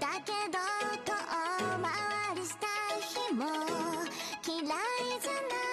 だけど遠回りした日も嫌いじゃない。